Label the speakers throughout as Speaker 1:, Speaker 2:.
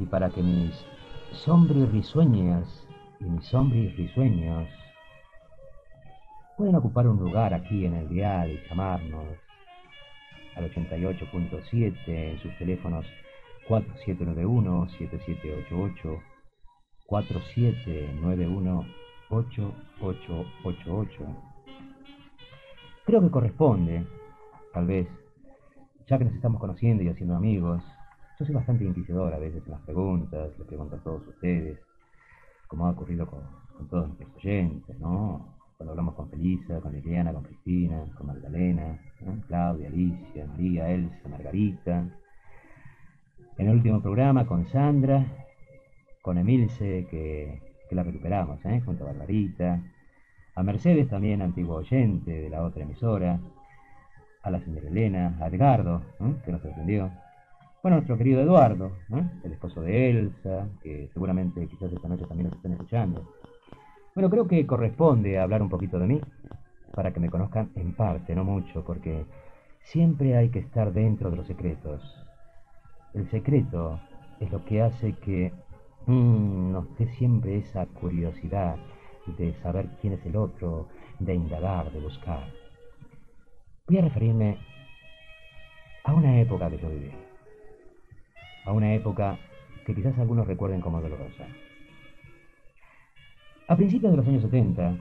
Speaker 1: y para que mis sombríos risueños y mis sombríos risueños pueden ocupar un lugar aquí en el dial y llamarnos al 88.7 en sus teléfonos 4791-7788, 4791-8888. Creo que corresponde, tal vez, ya que nos estamos conociendo y haciendo amigos, yo soy bastante inquisidor a veces en las preguntas, le pregunto a todos ustedes, como ha ocurrido con, todos nuestros oyentes, ¿no? Cuando hablamos con Felisa, con Liliana, con Cristina, con Magdalena, Claudia, Alicia, María, Elsa, Margarita. En el último programa con Sandra, con Emilce, que, la recuperamos, ¿eh? junto a Barbarita. A Mercedes, también antiguo oyente de la otra emisora. A la señora Elena, a Edgardo, que nos sorprendió bueno, nuestro querido Eduardo, el esposo de Elsa, que seguramente quizás esta noche también nos estén escuchando. Bueno, creo que corresponde hablar un poquito de mí, para que me conozcan en parte, no mucho, porque siempre hay que estar dentro de los secretos. El secreto es lo que hace que mm, nos dé siempre esa curiosidad de saber quién es el otro, de indagar, de buscar. Voy a referirme a una época que yo viví a una época que quizás algunos recuerden como dolorosa. A principios de los años 70,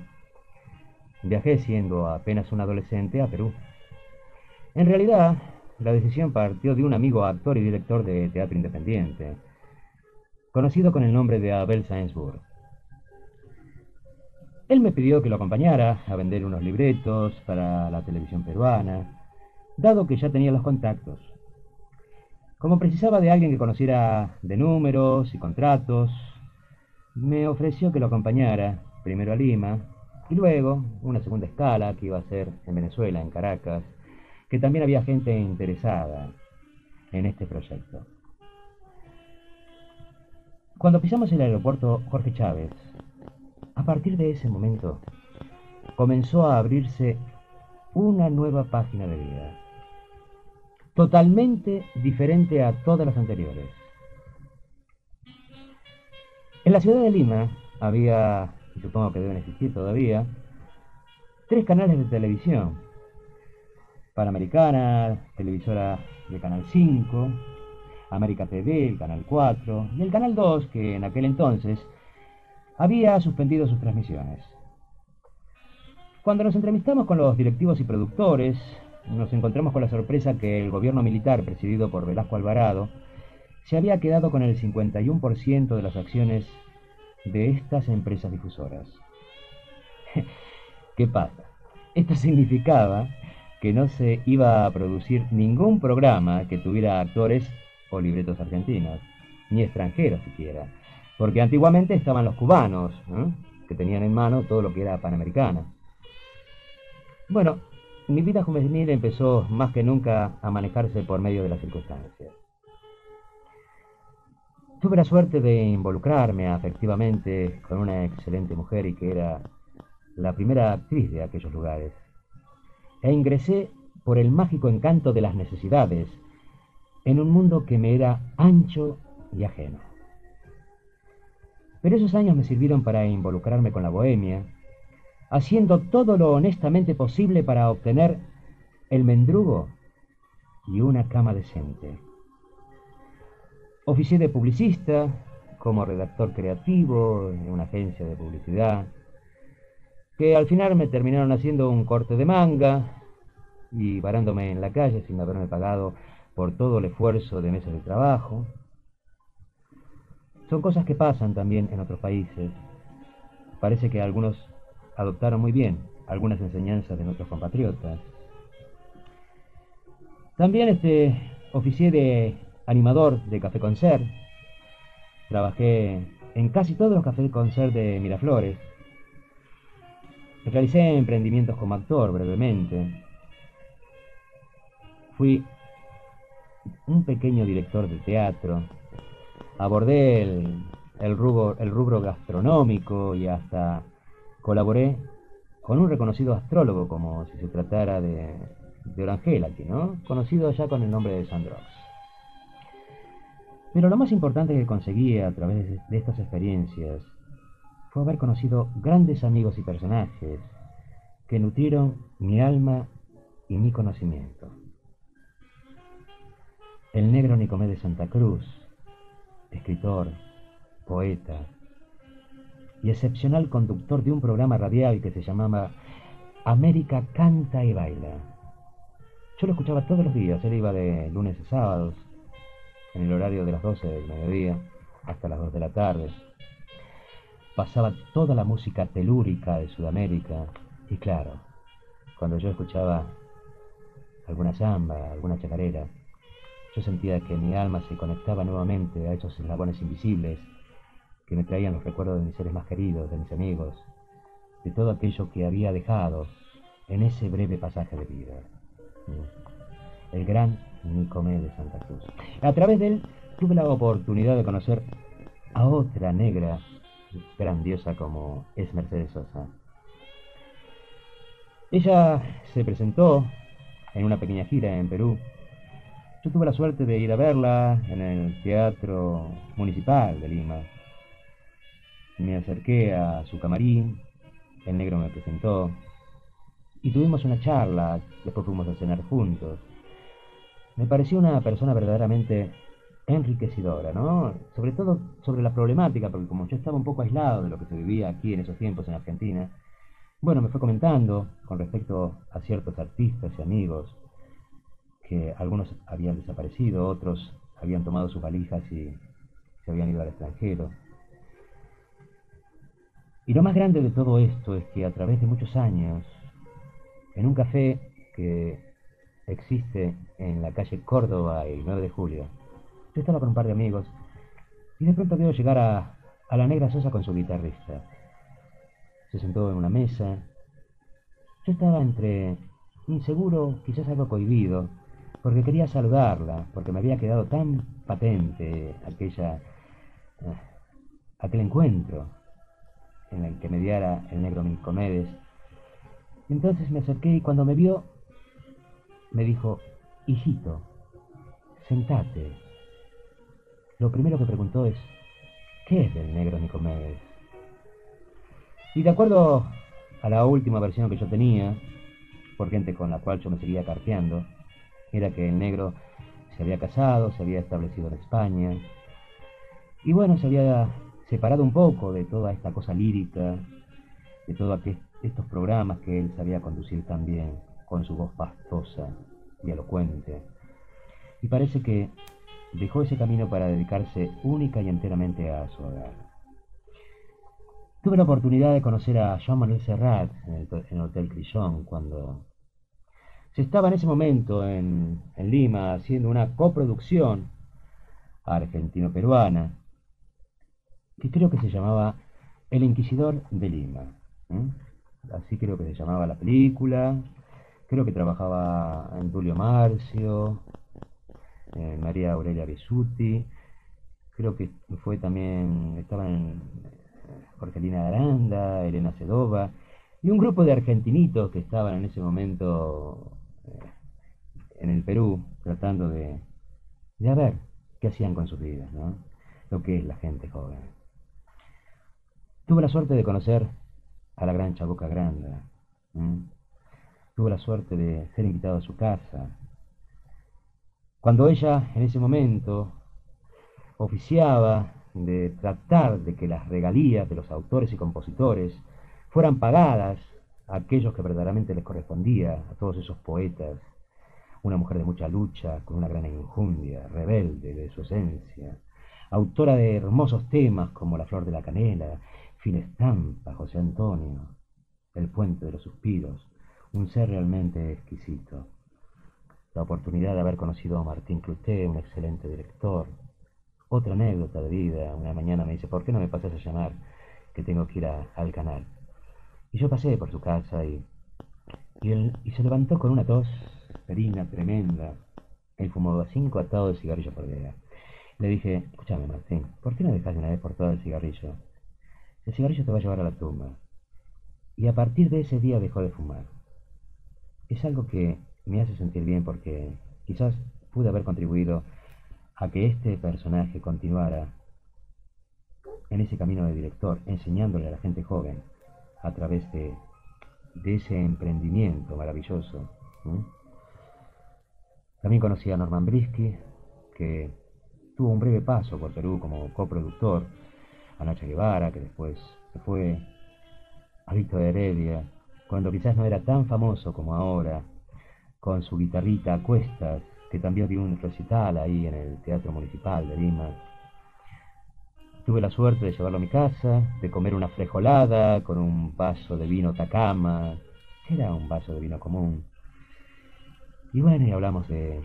Speaker 1: viajé siendo apenas un adolescente a Perú. En realidad, la decisión partió de un amigo actor y director de teatro independiente, conocido con el nombre de Abel Sainsburg. Él me pidió que lo acompañara a vender unos libretos para la televisión peruana, dado que ya tenía los contactos. Como precisaba de alguien que conociera de números y contratos, me ofreció que lo acompañara, primero a Lima, y luego una segunda escala que iba a ser en Venezuela, en Caracas, que también había gente interesada en este proyecto. Cuando pisamos el aeropuerto Jorge Chávez, a partir de ese momento comenzó a abrirse una nueva página de vida totalmente diferente a todas las anteriores. En la ciudad de Lima había, y supongo que deben existir todavía, tres canales de televisión. Panamericana, televisora de Canal 5, América TV, el Canal 4, y el Canal 2, que en aquel entonces había suspendido sus transmisiones. Cuando nos entrevistamos con los directivos y productores, nos encontramos con la sorpresa que el gobierno militar, presidido por Velasco Alvarado, se había quedado con el 51% de las acciones de estas empresas difusoras. ¿Qué pasa? Esto significaba que no se iba a producir ningún programa que tuviera actores o libretos argentinos, ni extranjeros siquiera, porque antiguamente estaban los cubanos, que tenían en mano todo lo que era panamericana. Bueno, mi vida juvenil empezó más que nunca a manejarse por medio de las circunstancias. Tuve la suerte de involucrarme afectivamente con una excelente mujer y que era la primera actriz de aquellos lugares. E ingresé por el mágico encanto de las necesidades en un mundo que me era ancho y ajeno. Pero esos años me sirvieron para involucrarme con la bohemia, haciendo todo lo honestamente posible para obtener el mendrugo y una cama decente. Oficié de publicista, como redactor creativo en una agencia de publicidad, que al final me terminaron haciendo un corte de manga y varándome en la calle sin haberme pagado por todo el esfuerzo de meses de trabajo. Son cosas que pasan también en otros países. Parece que algunos adoptaron muy bien algunas enseñanzas de nuestros compatriotas. También este, oficié de animador de Café Concert. Trabajé en casi todos los Café Concert de Miraflores. Realicé emprendimientos como actor brevemente. Fui un pequeño director de teatro. Abordé el, el rubro gastronómico y hasta colaboré con un reconocido astrólogo, como si se tratara de, de Orangel aquí, ¿no? Conocido ya con el nombre de Sandrox. Pero lo más importante que conseguí a través de estas experiencias fue haber conocido grandes amigos y personajes que nutrieron mi alma y mi conocimiento. El negro Nicomé de Santa Cruz, escritor, poeta y excepcional conductor de un programa radial que se llamaba América Canta y Baila. Yo lo escuchaba todos los días, él iba de lunes a sábados, en el horario de las 12 del mediodía hasta las 2 de la tarde. Pasaba toda la música telúrica de Sudamérica y claro, cuando yo escuchaba alguna samba, alguna chacarera, yo sentía que mi alma se conectaba nuevamente a esos eslabones invisibles que me traían los recuerdos de mis seres más queridos, de mis amigos, de todo aquello que había dejado en ese breve pasaje de vida. El gran Nicomé de Santa Cruz. A través de él tuve la oportunidad de conocer a otra negra grandiosa como es Mercedes Sosa. Ella se presentó en una pequeña gira en Perú yo tuve la suerte de ir a verla en el Teatro Municipal de Lima. Me acerqué a su camarín, el negro me presentó y tuvimos una charla, después fuimos a cenar juntos. Me pareció una persona verdaderamente enriquecedora, ¿no? Sobre todo sobre la problemática, porque como yo estaba un poco aislado de lo que se vivía aquí en esos tiempos en Argentina, bueno, me fue comentando con respecto a ciertos artistas y amigos que algunos habían desaparecido, otros habían tomado sus valijas y se habían ido al extranjero. Y lo más grande de todo esto es que a través de muchos años, en un café que existe en la calle Córdoba el 9 de julio, yo estaba con un par de amigos y de pronto veo llegar a, a la negra Sosa con su guitarrista. Se sentó en una mesa. Yo estaba entre inseguro, quizás algo cohibido, porque quería saludarla, porque me había quedado tan patente aquella, eh, aquel encuentro en el que mediara el negro Milcomedes. Entonces me acerqué y cuando me vio, me dijo, hijito, sentate. Lo primero que preguntó es, ¿qué es del negro Nicomedes? Y de acuerdo a la última versión que yo tenía, por gente con la cual yo me seguía carteando, era que el negro se había casado, se había establecido en España, y bueno, se había separado un poco de toda esta cosa lírica, de todos estos programas que él sabía conducir también, con su voz pastosa y elocuente. Y parece que dejó ese camino para dedicarse única y enteramente a su hogar. Tuve la oportunidad de conocer a Jean Manuel Serrat en el, Hotel Crillon cuando se estaba en ese momento en, Lima haciendo una coproducción argentino-peruana que creo que se llamaba El Inquisidor de Lima. Así creo que se llamaba la película. Creo que trabajaba en Tulio Marcio, María Aurelia Besuti. Creo que fue también, estaban en Jorgelina Aranda, Elena Sedova, y un grupo de argentinitos que estaban en ese momento en el Perú tratando de, de ver qué hacían con sus vidas, ¿no? Lo que es la gente joven. Tuve la suerte de conocer a la gran Chabuca Granda. Tuve la suerte de ser invitado a su casa. Cuando ella en ese momento oficiaba de tratar de que las regalías de los autores y compositores fueran pagadas a aquellos que verdaderamente les correspondía, a todos esos poetas una mujer de mucha lucha, con una gran injundia, rebelde de su esencia, autora de hermosos temas como La Flor de la Canela, Finestampa, José Antonio, El Puente de los Suspiros, un ser realmente exquisito. La oportunidad de haber conocido a Martín Cluté, un excelente director. Otra anécdota de vida, una mañana me dice, ¿por qué no me pasas a llamar? Que tengo que ir al canal. Y yo pasé por su casa y, y, él, se levantó con una tos perina tremenda. Él fumó cinco atados de cigarrillo por día. Le dije, escúchame Martín, ¿por qué no dejas de una vez por todas el cigarrillo? El cigarrillo te va a llevar a la tumba. Y a partir de ese día dejó de fumar. Es algo que me hace sentir bien porque quizás pude haber contribuido a que este personaje continuara en ese camino de director, enseñándole a la gente joven a través de, ese emprendimiento maravilloso. También conocí a Norman Brisky, que tuvo un breve paso por Perú como coproductor, a Nacha Guevara, que después se fue, a Víctor Heredia, cuando quizás no era tan famoso como ahora, con su guitarrita a cuestas, que también dio un recital ahí en el Teatro Municipal de Lima. Tuve la suerte de llevarlo a mi casa, de comer una frejolada con un vaso de vino Takama, que era un vaso de vino común. Y bueno, y hablamos de,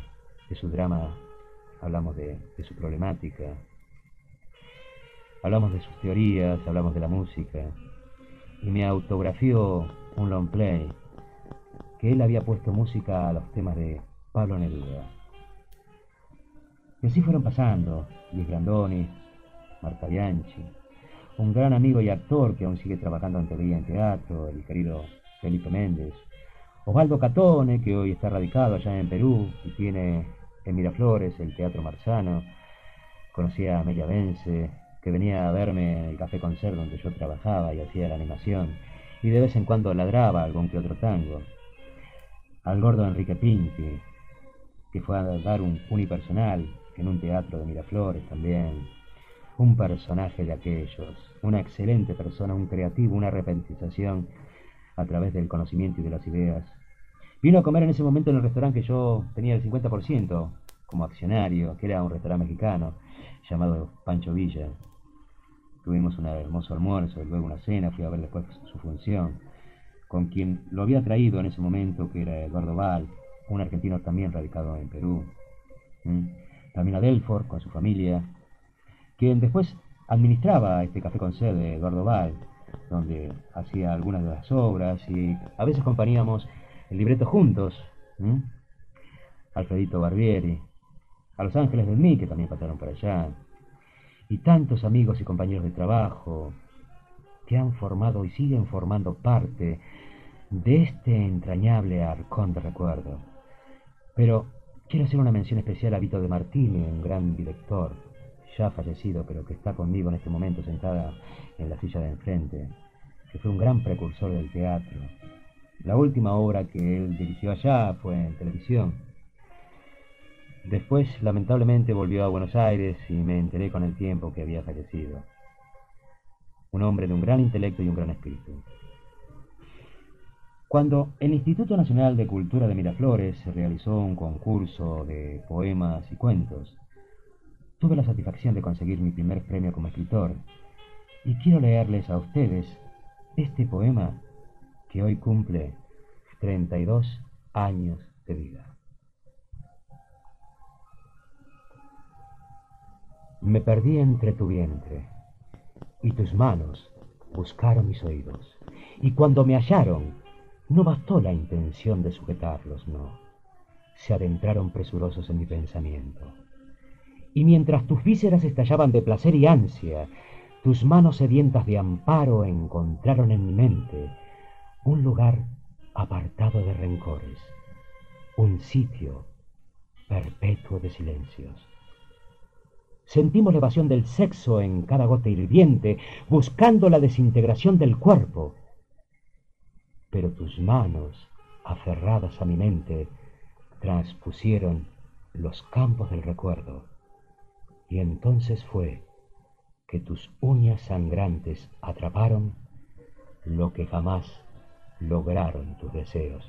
Speaker 1: su drama, hablamos de, de su problemática, hablamos de sus teorías, hablamos de la música, y me autografió un long play que él había puesto música a los temas de Pablo Neruda. Y así fueron pasando Luis Grandoni, Marta Bianchi, un gran amigo y actor que aún sigue trabajando en teoría en teatro, el querido Felipe Méndez, Osvaldo Catone, que hoy está radicado allá en Perú y tiene en Miraflores el Teatro Marzano, conocí a Amelia Vence, que venía a verme en el Café Concert donde yo trabajaba y hacía la animación, y de vez en cuando ladraba algún que otro tango. Al gordo Enrique Pinti, que fue a dar un unipersonal en un teatro de Miraflores también. Un personaje de aquellos, una excelente persona, un creativo, una repentización a través del conocimiento y de las ideas. Vino a comer en ese momento en el restaurante que yo tenía el 50% como accionario, que era un restaurante mexicano llamado Pancho Villa. Tuvimos un hermoso almuerzo y luego una cena, fui a ver después su función, con quien lo había traído en ese momento, que era Eduardo Val, un argentino también radicado en Perú. También a Delfort con su familia, quien después administraba este café con sede de Eduardo Val, donde hacía algunas de las obras y a veces compañíamos el libreto juntos. Alfredito Barbieri, a Los Ángeles del Mí, que también pasaron por allá, y tantos amigos y compañeros de trabajo que han formado y siguen formando parte de este entrañable arcón de recuerdo. Pero quiero hacer una mención especial a Vito de Martini, un gran director, ya fallecido, pero que está conmigo en este momento sentada en la silla de enfrente, que fue un gran precursor del teatro. La última obra que él dirigió allá fue en televisión. Después, lamentablemente, volvió a Buenos Aires y me enteré con el tiempo que había fallecido. Un hombre de un gran intelecto y un gran espíritu. Cuando el Instituto Nacional de Cultura de Miraflores realizó un concurso de poemas y cuentos, tuve la satisfacción de conseguir mi primer premio como escritor y quiero leerles a ustedes este poema que hoy cumple 32 años de vida. Me perdí entre tu vientre y tus manos buscaron mis oídos y cuando me hallaron no bastó la intención de sujetarlos, no. Se adentraron presurosos en mi pensamiento. Y mientras tus vísceras estallaban de placer y ansia, tus manos sedientas de amparo encontraron en mi mente un lugar apartado de rencores, un sitio perpetuo de silencios. Sentimos la evasión del sexo en cada gota hirviente, buscando la desintegración del cuerpo pero tus manos, aferradas a mi mente, transpusieron los campos del recuerdo, y entonces fue que tus uñas sangrantes atraparon lo que jamás lograron tus deseos.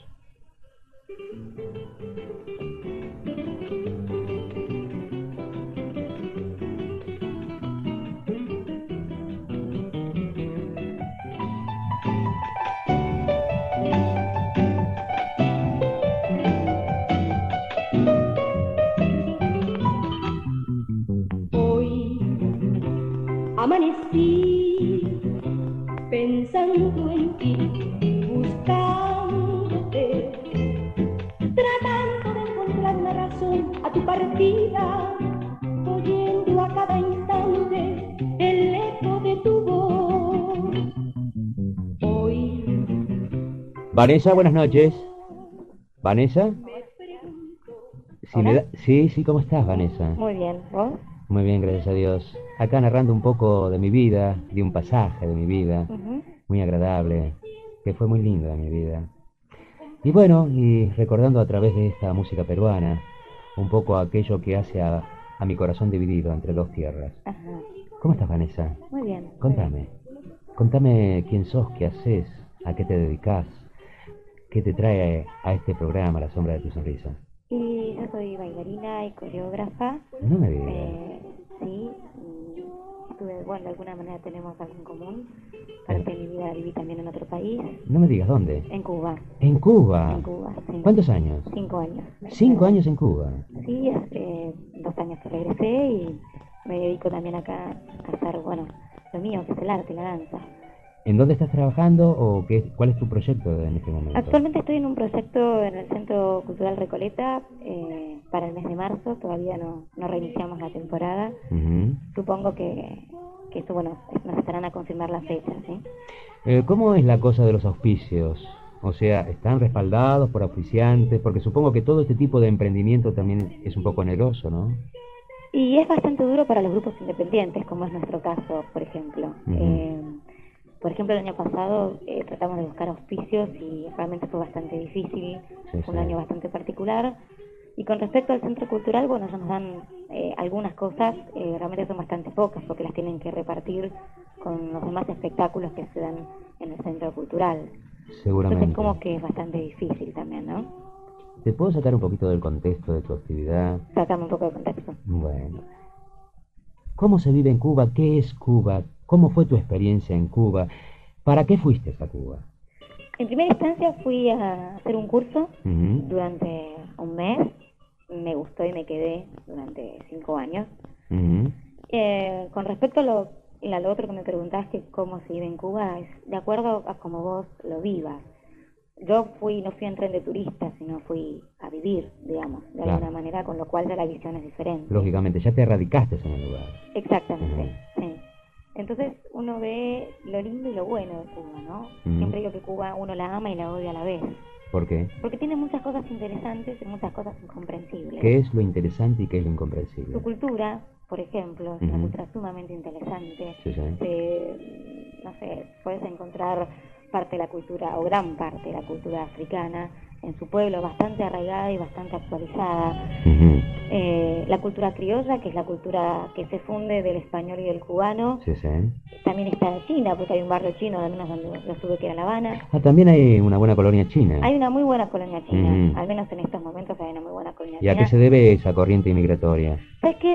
Speaker 2: Amanecí pensando en ti, buscándote, tratando de encontrar una razón a tu partida, oyendo a cada instante el eco de tu voz. Hoy.
Speaker 1: Vanessa, buenas noches. Vanessa. Si me da- Sí, sí, ¿cómo estás, Vanessa?
Speaker 3: Muy bien, ¿vos?
Speaker 1: Muy bien, gracias a Dios. Acá narrando un poco de mi vida, de un pasaje de mi vida, muy agradable, que fue muy lindo de mi vida. Y bueno, y recordando a través de esta música peruana, un poco aquello que hace a, a mi corazón dividido entre dos tierras.
Speaker 3: Ajá.
Speaker 1: ¿Cómo estás, Vanessa?
Speaker 3: Muy bien. muy
Speaker 1: Contame. Contame quién sos, qué haces, a qué te dedicas, qué te trae a este programa, La Sombra de tu Sonrisa.
Speaker 3: Yo soy bailarina y coreógrafa.
Speaker 1: No me digas.
Speaker 3: Eh, sí, estuve, bueno, de alguna manera tenemos algo en común. Parte de mi vida viví también en otro país,
Speaker 1: No me digas dónde.
Speaker 3: en Cuba.
Speaker 1: En Cuba.
Speaker 3: En Cuba, sí.
Speaker 1: ¿Cuántos años?
Speaker 3: Cinco años.
Speaker 1: Cinco años en Cuba.
Speaker 3: Sí, es, eh, dos años que regresé y me dedico también acá a hacer, bueno, lo mío, que es el arte, la danza.
Speaker 1: ¿En dónde estás trabajando o qué, cuál es tu proyecto en este momento?
Speaker 3: Actualmente estoy en un proyecto en el Centro Cultural Recoleta eh, para el mes de marzo, todavía no, no reiniciamos la temporada.
Speaker 1: Ujú.
Speaker 3: Supongo que, que esto, bueno, nos estarán a confirmar la fecha, ¿sí?
Speaker 1: Eh, ¿Cómo es la cosa de los auspicios? O sea, ¿están respaldados por auspiciantes? Porque supongo que todo este tipo de emprendimiento también es un poco oneroso, ¿no?
Speaker 3: Y es bastante duro para los grupos independientes, como es nuestro caso, por ejemplo. Eh, por ejemplo, el año pasado eh, tratamos de buscar auspicios y realmente fue bastante difícil,
Speaker 1: Sí,
Speaker 3: fue un
Speaker 1: sí.
Speaker 3: año bastante particular. Y con respecto al centro cultural, bueno, ellos nos dan eh, algunas cosas, eh, realmente son bastante pocas porque las tienen que repartir con los demás espectáculos que se dan en el centro cultural.
Speaker 1: Seguramente.
Speaker 3: Entonces como que es bastante difícil también, ¿no?
Speaker 1: ¿Te puedo sacar un poquito del contexto de tu actividad?
Speaker 3: Sacame un poco de contexto.
Speaker 1: Bueno. ¿Cómo se vive en Cuba? ¿Qué es Cuba? ¿Cómo fue tu experiencia en Cuba? ¿Para qué fuiste a Cuba?
Speaker 3: En primera instancia fui a hacer un curso durante un mes. Me gustó y me quedé durante cinco años. Eh, con respecto a lo, a lo otro que me preguntabas, que cómo se vive en Cuba, es de acuerdo a cómo vos lo vivas. Yo fui, no fui en tren de turista, sino fui a vivir, digamos, de
Speaker 1: Claro.
Speaker 3: alguna manera, con lo cual ya la visión es diferente.
Speaker 1: Lógicamente, ya te radicaste en el lugar.
Speaker 3: Exactamente, sí. Entonces uno ve lo lindo y lo bueno de Cuba, ¿no?
Speaker 1: Ujú.
Speaker 3: Siempre digo que Cuba uno la ama y la odia a la vez.
Speaker 1: ¿Por qué?
Speaker 3: Porque tiene muchas cosas interesantes y muchas cosas incomprensibles.
Speaker 1: ¿Qué es lo interesante y qué es lo incomprensible?
Speaker 3: Su cultura, por ejemplo, es una
Speaker 1: Ujú.
Speaker 3: cultura sumamente interesante.
Speaker 1: Sí, sí.
Speaker 3: No sé, puedes encontrar parte de la cultura, o gran parte de la cultura africana, en su pueblo, bastante arraigada y bastante actualizada. Eh, la cultura criolla, que es la cultura que se funde del español y del cubano.
Speaker 1: Sí, sí.
Speaker 3: También está China, porque hay un barrio chino, al menos donde yo estuve que era La Habana.
Speaker 1: Ah, también hay una buena colonia china.
Speaker 3: Hay una muy buena colonia china, al menos en estos momentos hay una muy buena colonia
Speaker 1: ¿Y a
Speaker 3: china.
Speaker 1: qué se debe esa corriente inmigratoria?
Speaker 3: Es que no sé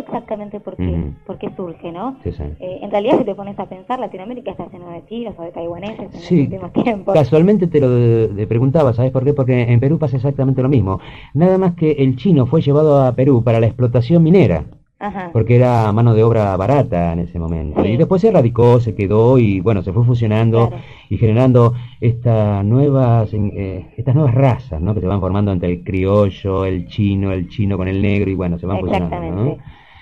Speaker 3: exactamente por qué,
Speaker 1: Ujú.
Speaker 3: por qué surge, ¿no?
Speaker 1: Sí, sí.
Speaker 3: Eh, en realidad, si te pones a pensar, Latinoamérica está lleno de chinos o de taiwaneses en
Speaker 1: Sí,
Speaker 3: los últimos tiempos.
Speaker 1: Casualmente te lo de- de preguntaba, ¿sabes por qué? Porque en Perú pasa exactamente lo mismo. Nada más que el chino fue llevado a Perú para la explotación minera,
Speaker 3: Ajá.
Speaker 1: porque era mano de obra barata en ese momento.
Speaker 3: Sí.
Speaker 1: Y después se radicó, se quedó y bueno, se fue fusionando
Speaker 3: Claro.
Speaker 1: y generando estas nuevas, eh, estas nuevas razas, ¿no? Que se van formando entre el criollo, el chino, el chino con el negro y bueno, se van fusionando. ¿no?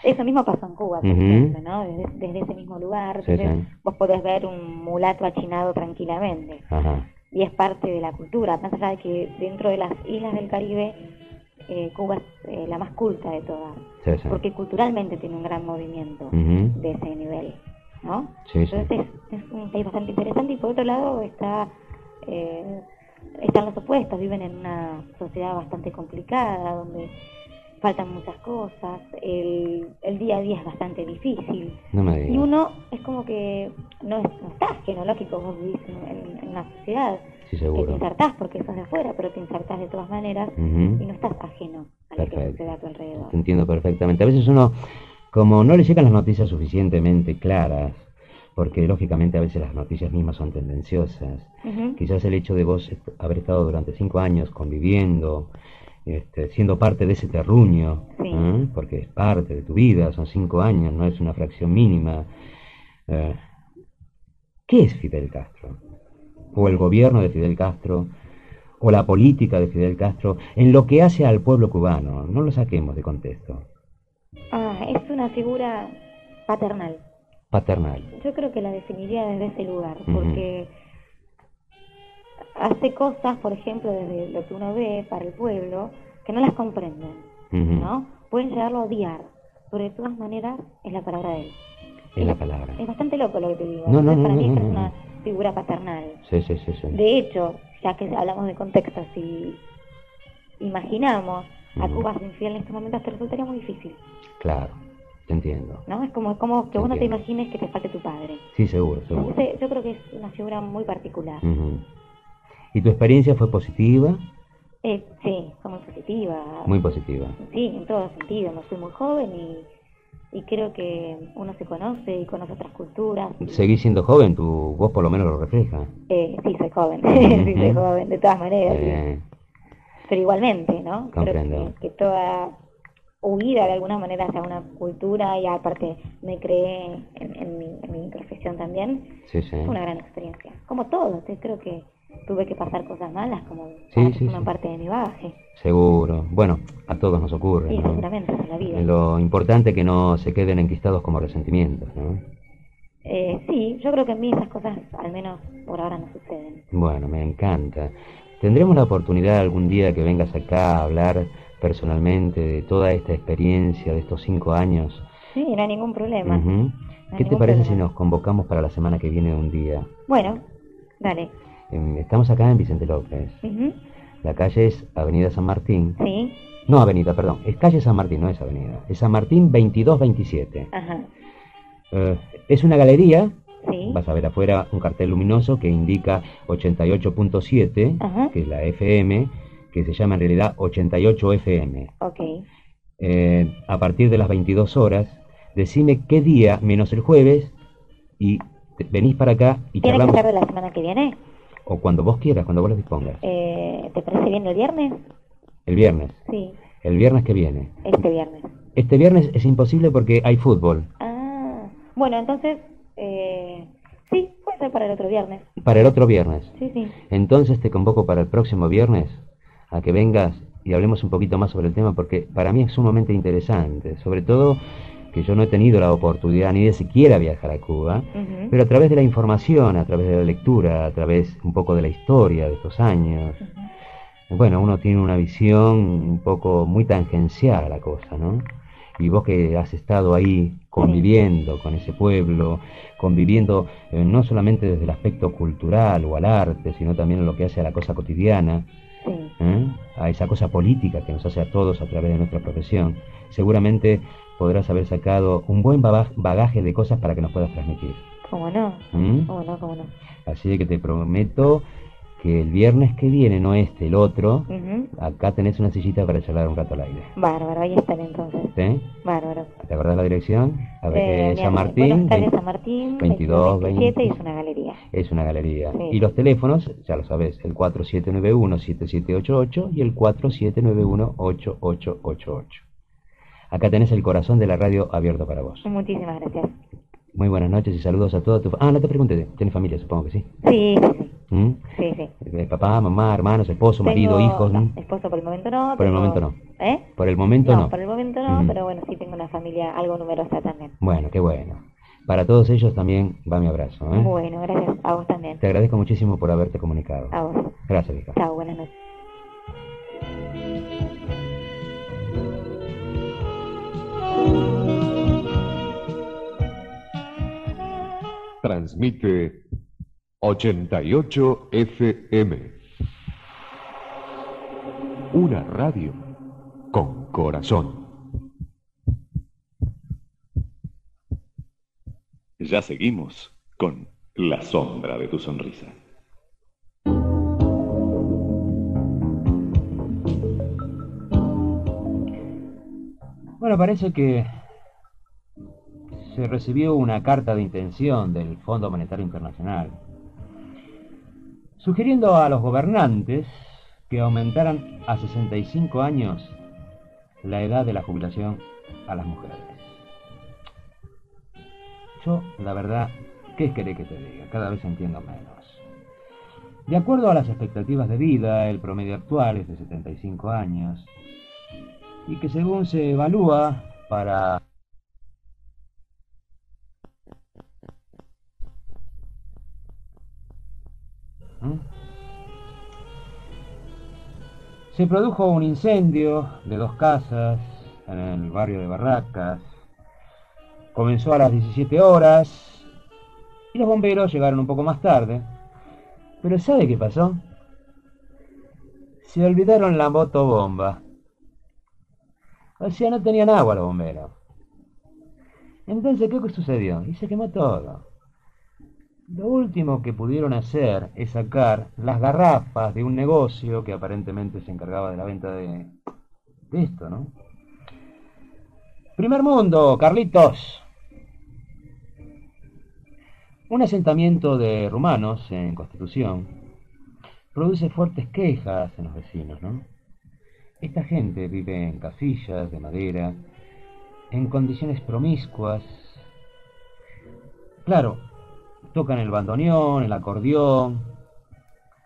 Speaker 3: Eso mismo pasó en Cuba, por ejemplo, ¿no? Desde, desde ese mismo lugar,
Speaker 1: Sí,
Speaker 3: entonces,
Speaker 1: sí.
Speaker 3: vos podés ver un mulato achinado tranquilamente.
Speaker 1: Ajá.
Speaker 3: Y es parte de la cultura, más allá de que dentro de las islas del Caribe, eh, Cuba es eh, la más culta de todas,
Speaker 1: Sí,
Speaker 3: porque culturalmente tiene un gran movimiento de ese nivel, ¿no? Entonces es, es un país bastante interesante y por otro lado está eh, están los opuestos, viven en una sociedad bastante complicada donde faltan muchas cosas, el, el día a día es bastante difícil
Speaker 1: No me
Speaker 3: y
Speaker 1: digas.
Speaker 3: uno es como que no, es, no está ajeno, lógico, vos vivís en, en- en una sociedad
Speaker 1: Sí,
Speaker 3: que te
Speaker 1: seguro.
Speaker 3: insertás porque sos de afuera, pero te insertás de todas maneras y no estás ajeno a lo que sucede a tu alrededor.
Speaker 1: Te entiendo perfectamente. A veces uno, como no le llegan las noticias suficientemente claras, porque lógicamente a veces las noticias mismas son tendenciosas, quizás el hecho de vos haber estado durante cinco años conviviendo, este, siendo parte de ese terruño,
Speaker 3: Sí.
Speaker 1: ¿eh? porque es parte de tu vida, son cinco años, no es una fracción mínima. Eh, ¿Qué es Fidel Castro? ¿O el gobierno de Fidel Castro? ¿O la política de Fidel Castro en lo que hace al pueblo cubano? No lo saquemos de contexto.
Speaker 3: Ah, es una figura paternal.
Speaker 1: Paternal.
Speaker 3: Yo creo que la definiría desde ese lugar, porque hace cosas, por ejemplo, desde lo que uno ve para el pueblo, que no las comprenden. ¿no? Pueden llegarlo a odiar, pero de todas maneras es la palabra de él.
Speaker 1: Es la palabra.
Speaker 3: Es bastante loco lo que te digo.
Speaker 1: No, no,
Speaker 3: para mí es una figura paternal.
Speaker 1: Sí, sí, sí, sí.
Speaker 3: De hecho, ya que hablamos de contexto, si imaginamos a. Cuba sin fiel en estos momentos, te resultaría muy difícil,
Speaker 1: Claro, te entiendo.
Speaker 3: ¿no? Es como, como que vos no te imagines que te falte tu padre.
Speaker 1: Sí, seguro, seguro.
Speaker 3: Entonces, yo creo que es una figura muy particular.
Speaker 1: ¿Y tu experiencia fue positiva?
Speaker 3: Eh, sí, fue muy positiva.
Speaker 1: Muy positiva.
Speaker 3: Sí, en todo sentido. No soy muy joven y, y creo que uno se conoce y conoce otras culturas.
Speaker 1: Seguís siendo joven, tu voz por lo menos lo refleja.
Speaker 3: Eh, sí, soy joven. sí, soy joven, de todas maneras. sí.
Speaker 1: Eh,
Speaker 3: Pero igualmente, ¿no?
Speaker 1: Comprendo.
Speaker 3: Creo que, que toda huida de alguna manera hacia una cultura y aparte me creé en, en mi, en mi profesión también,
Speaker 1: sí, sí.
Speaker 3: fue una gran experiencia. Como todo, creo que tuve que pasar cosas malas como
Speaker 1: Sí, sí,
Speaker 3: una
Speaker 1: sí.
Speaker 3: parte de mi bagaje.
Speaker 1: Seguro. Bueno, a todos nos ocurre.
Speaker 3: Sí,
Speaker 1: ¿no?
Speaker 3: seguramente, es la vida.
Speaker 1: Lo importante es que no se queden enquistados como resentimientos, ¿no?
Speaker 3: Eh, sí, yo creo que en mí esas cosas, al menos por ahora, no suceden.
Speaker 1: Bueno, me encanta. ¿Tendremos la oportunidad algún día que vengas acá a hablar personalmente de toda esta experiencia de estos cinco años?
Speaker 3: Sí, no hay ningún problema.
Speaker 1: Ujú.
Speaker 3: No hay
Speaker 1: ¿Qué te
Speaker 3: ningún
Speaker 1: parece si
Speaker 3: problema.
Speaker 1: nos convocamos para la semana que viene un día?
Speaker 3: Bueno, dale.
Speaker 1: Estamos acá en Vicente López. La calle es Avenida San Martín.
Speaker 3: Sí,
Speaker 1: No, Avenida, perdón. Es calle San Martín, no es Avenida. Es San Martín 2227.
Speaker 3: ajá,
Speaker 1: Eh, es una galería.
Speaker 3: sí.
Speaker 1: Vas a ver afuera un cartel luminoso que indica 88.7,
Speaker 3: Ajá.
Speaker 1: que es la FM, que se llama en realidad 88 FM.
Speaker 3: Ok.
Speaker 1: Eh, a partir de las 22 horas, decime qué día menos el jueves y venís para acá y
Speaker 3: ¿Tiene que
Speaker 1: charlamos.
Speaker 3: ser de la semana que viene?
Speaker 1: O cuando vos quieras, cuando vos lo dispongas.
Speaker 3: Eh, ¿Te parece bien el viernes?
Speaker 1: El viernes.
Speaker 3: Sí,
Speaker 1: El viernes que viene.
Speaker 3: este viernes.
Speaker 1: Este viernes es imposible porque hay fútbol.
Speaker 3: Ah, bueno, entonces, eh, sí, puede ser para el otro viernes.
Speaker 1: Para el otro viernes.
Speaker 3: Sí, sí.
Speaker 1: Entonces te convoco para el próximo viernes a que vengas y hablemos un poquito más sobre el tema porque para mí es sumamente interesante. Sobre todo que yo no he tenido la oportunidad ni de siquiera viajar a Cuba. Pero a través de la información, a través de la lectura, a través un poco de la historia de estos años, bueno, uno tiene una visión un poco muy tangencial a la cosa, ¿no? Y vos que has estado ahí conviviendo con ese pueblo, conviviendo eh, no solamente desde el aspecto cultural o al arte, sino también en lo que hace a la cosa cotidiana, ¿eh? a esa cosa política que nos hace a todos a través de nuestra profesión, seguramente podrás haber sacado un buen bagaje de cosas para que nos puedas transmitir.
Speaker 3: cómo no,
Speaker 1: ¿Mm?
Speaker 3: cómo no, cómo no.
Speaker 1: Así que te prometo que el viernes que viene, no este, el otro,
Speaker 3: Ujú.
Speaker 1: acá tenés una sillita para charlar un rato al aire.
Speaker 3: Bárbaro, ahí están entonces.
Speaker 1: ¿Sí?
Speaker 3: Bárbaro.
Speaker 1: ¿Te acordás la dirección? A ver,
Speaker 3: Eh,
Speaker 1: eh, San Martín, vein-
Speaker 3: San Martín,
Speaker 1: 22,
Speaker 3: 27 y es una galería.
Speaker 1: es una galería.
Speaker 3: Sí.
Speaker 1: Y los teléfonos, ya lo sabes, el 4791-7788 y el 4791-8888. Acá tenés el corazón de la radio abierto para vos.
Speaker 3: Muchísimas gracias.
Speaker 1: Muy buenas noches y saludos a toda tu... Ah, no te pregunté, ¿tienes familia? Supongo que sí.
Speaker 3: Sí, sí, sí.
Speaker 1: ¿Mm?
Speaker 3: sí, sí.
Speaker 1: Eh, Papá, mamá, hermanos, esposo, marido, hijos.
Speaker 3: no,
Speaker 1: ¿mm?
Speaker 3: esposo por el momento no.
Speaker 1: Por el momento no.
Speaker 3: ¿Eh?
Speaker 1: Por el momento no.
Speaker 3: por el momento no,
Speaker 1: Mm.
Speaker 3: pero bueno, sí tengo una familia algo numerosa también.
Speaker 1: Bueno, qué bueno. Para todos ellos también va mi abrazo. ¿eh?
Speaker 3: Bueno, gracias. A vos también.
Speaker 1: Te agradezco muchísimo por haberte comunicado.
Speaker 3: A vos.
Speaker 1: Gracias, hija.
Speaker 3: Chao, buenas noches.
Speaker 4: Transmite 88 FM. Una radio con corazón.
Speaker 5: Ya seguimos con La sombra de tu sonrisa.
Speaker 1: Bueno, parece que se recibió una carta de intención del Fondo Monetario Internacional sugiriendo a los gobernantes que aumentaran a 65 años la edad de la jubilación a las mujeres. Yo, la verdad, ¿qué querés que te diga? Cada vez entiendo menos. De acuerdo a las expectativas de vida, el promedio actual es de 75 años y que según se evalúa para Se produjo un incendio de dos casas en el barrio de Barracas. Comenzó a las 17 horas y los bomberos llegaron un poco más tarde. Pero ¿sabe qué pasó? Se olvidaron la motobomba. O sea, no tenían agua los bomberos. Entonces, ¿qué sucedió? Y se quemó todo. Lo último que pudieron hacer es sacar las garrafas de un negocio que aparentemente se encargaba de la venta de, esto, ¿no? Primer mundo, Carlitos. Un asentamiento de rumanos en Constitución produce fuertes quejas en los vecinos, ¿no? Esta gente vive en casillas de madera, en condiciones promiscuas. Claro, tocan el bandoneón, el acordeón,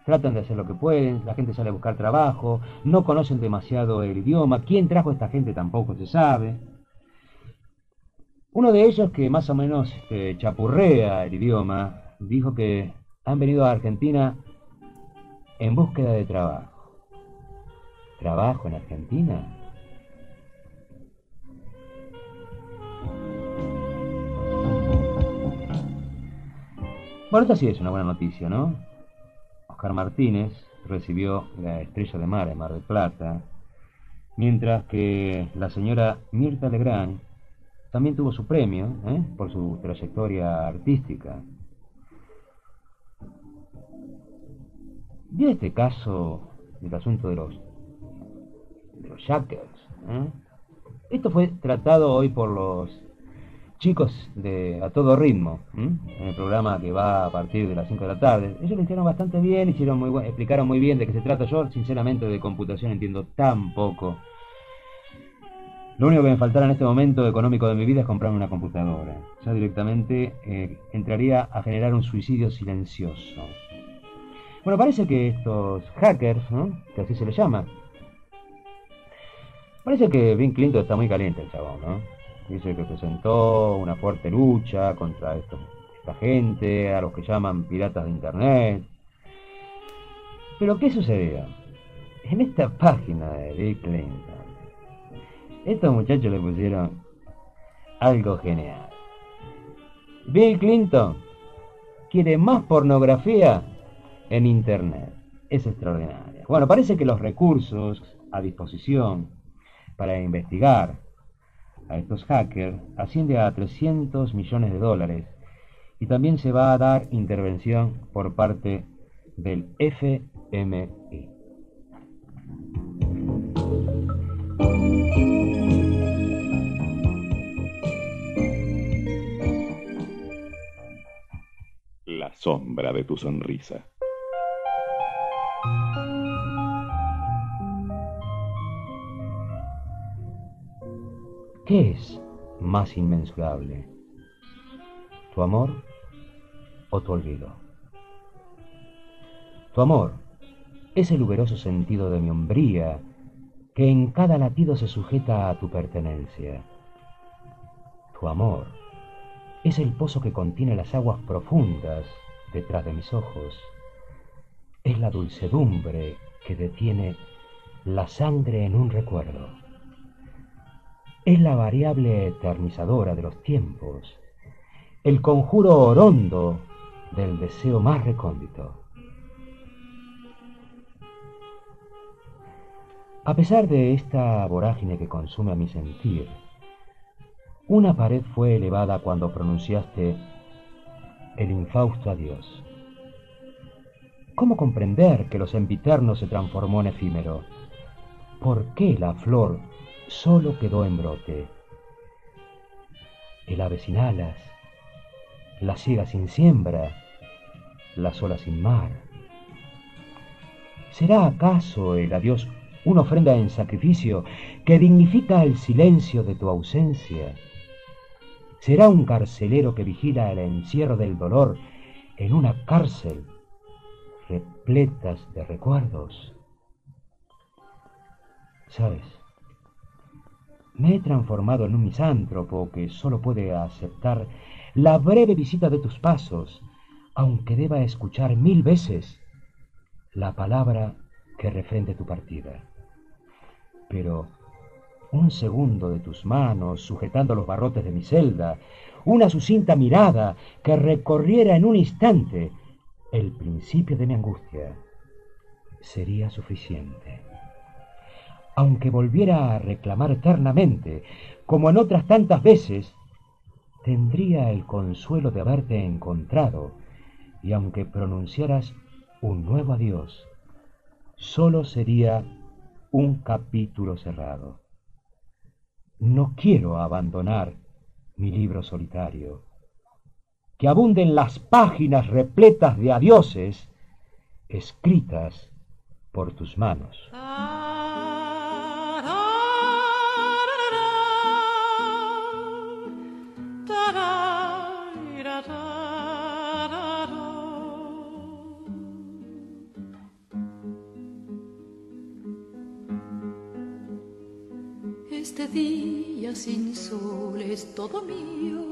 Speaker 1: tratan de hacer lo que pueden, la gente sale a buscar trabajo, no conocen demasiado el idioma, quién trajo a esta gente tampoco se sabe. Uno de ellos, que más o menos este, chapurrea el idioma, dijo que han venido a Argentina en búsqueda de trabajo. ¿Trabajo en Argentina? Bueno, esta sí es una buena noticia, ¿no? Oscar Martínez recibió la Estrella de Mar en Mar del Plata, mientras que la señora Mirta Legrand también tuvo su premio ¿eh? por su trayectoria artística. ¿Vio este caso del asunto de los, de los jackers? ¿eh? Esto fue tratado hoy por los chicos de A Todo Ritmo, en el programa que va a partir de las 5 de la tarde. Ellos lo hicieron bastante bien, hicieron muy explicaron muy bien de qué se trata. Yo, sinceramente, de computación entiendo tan poco. Lo único que me faltara en este momento económico de mi vida es comprarme una computadora. Ya directamente eh, entraría a generar un suicidio silencioso. Bueno, parece que estos hackers, ¿no? que así se les llama, parece que Bill Clinton está muy caliente el chabón, ¿no? Dice que presentó una fuerte lucha contra esta gente, a los que llaman piratas de Internet. Pero ¿qué sucedió? En esta página de Bill Clinton, estos muchachos le pusieron algo genial. Bill Clinton quiere más pornografía en Internet. Es extraordinario. Bueno, parece que los recursos a disposición para investigar a estos hackers asciende a 300 millones de dólares y también se va a dar intervención por parte del FMI.
Speaker 5: La sombra de tu sonrisa.
Speaker 1: ¿Qué es más inmensurable? ¿Tu amor o tu olvido? Tu amor es el uberoso sentido de mi hombría que en cada latido se sujeta a tu pertenencia. Tu amor es el pozo que contiene las aguas profundas detrás de mis ojos. Es la dulcedumbre que detiene la sangre en un recuerdo es la variable eternizadora de los tiempos, el conjuro orondo del deseo más recóndito. A pesar de esta vorágine que consume a mi sentir, una pared fue elevada cuando pronunciaste el infausto adiós. ¿Cómo comprender que lo sempiterno se transformó en efímero? ¿Por qué la flor solo quedó en brote. El ave sin alas, la ciega sin siembra, la sola sin mar. ¿Será acaso el adiós una ofrenda en sacrificio que dignifica el silencio de tu ausencia? ¿Será un carcelero que vigila el encierro del dolor en una cárcel repletas de recuerdos? ¿Sabes? Me he transformado en un misántropo que solo puede aceptar la breve visita de tus pasos, aunque deba escuchar mil veces la palabra que refrende tu partida. Pero un segundo de tus manos sujetando los barrotes de mi celda, una sucinta mirada que recorriera en un instante el principio de mi angustia, sería suficiente. Aunque volviera a reclamar eternamente, como en otras tantas veces, tendría el consuelo de haberte encontrado, y aunque pronunciaras un nuevo adiós, solo sería un capítulo cerrado. No quiero abandonar mi libro solitario. Que abunden las páginas repletas de adioses escritas por tus manos.
Speaker 6: Este día sin sol es todo mío,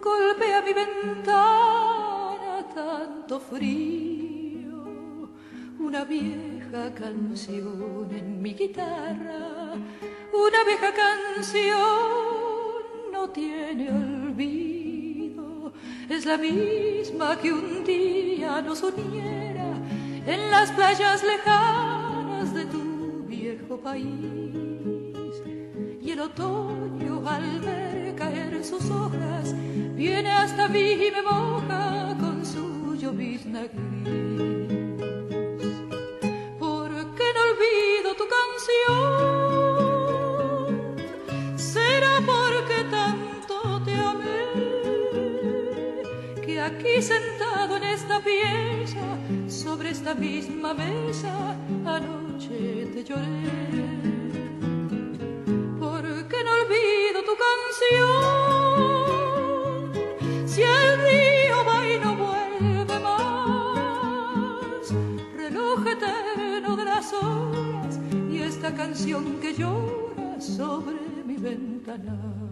Speaker 6: golpea mi ventana tanto frío, una vieja canción en mi guitarra, una vieja canción no tiene olvido, es la misma que un día nos uniera en las playas lejanas de tu viejo país y el otoño al ver caer sus hojas viene hasta mí y me moja con su llovizna gris. ¿Por qué no olvido tu canción? Será porque tanto te amé que aquí sentado en esta pieza, sobre esta misma mesa, anoche te lloré tu canción. Si el río va y no vuelve más, reloj eterno de las horas y esta canción que llora sobre mi ventana.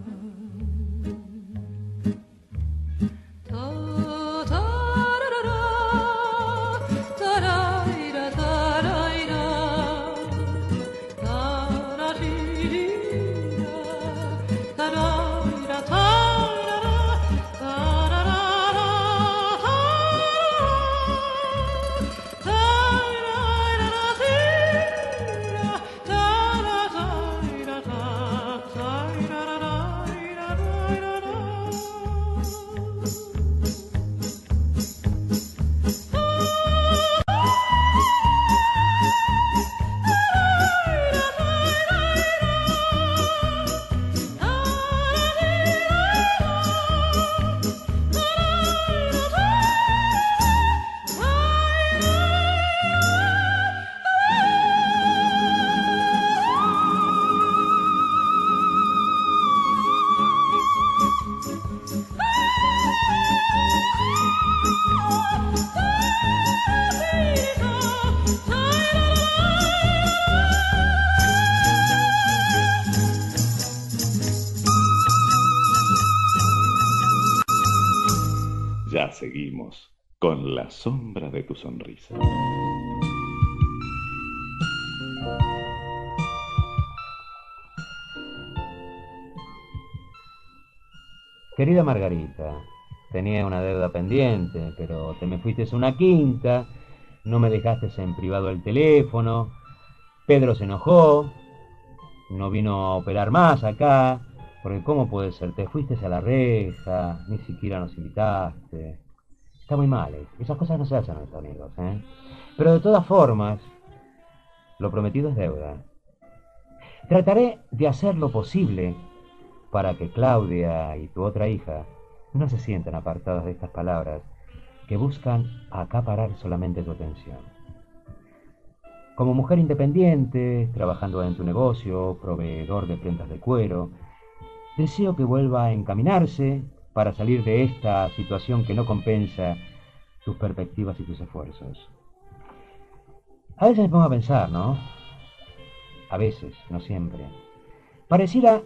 Speaker 5: Sombra de tu sonrisa.
Speaker 1: Querida Margarita, tenía una deuda pendiente, pero te me fuiste una quinta, no me dejaste en privado el teléfono, Pedro se enojó, no vino a operar más acá, porque ¿cómo puede ser? Te fuiste a la reja, ni siquiera nos invitaste. Está muy mal, esas cosas no se hacen a los amigos, ¿eh? Pero de todas formas, lo prometido es deuda. Trataré de hacer lo posible para que Claudia y tu otra hija no se sientan apartadas de estas palabras que buscan acaparar solamente tu atención. Como mujer independiente, trabajando en tu negocio, proveedor de prendas de cuero, Deseo que vuelva a encaminarse para salir de esta situación que no compensa tus perspectivas y tus esfuerzos. A veces me pongo a pensar, ¿no? A veces, no siempre. Pareciera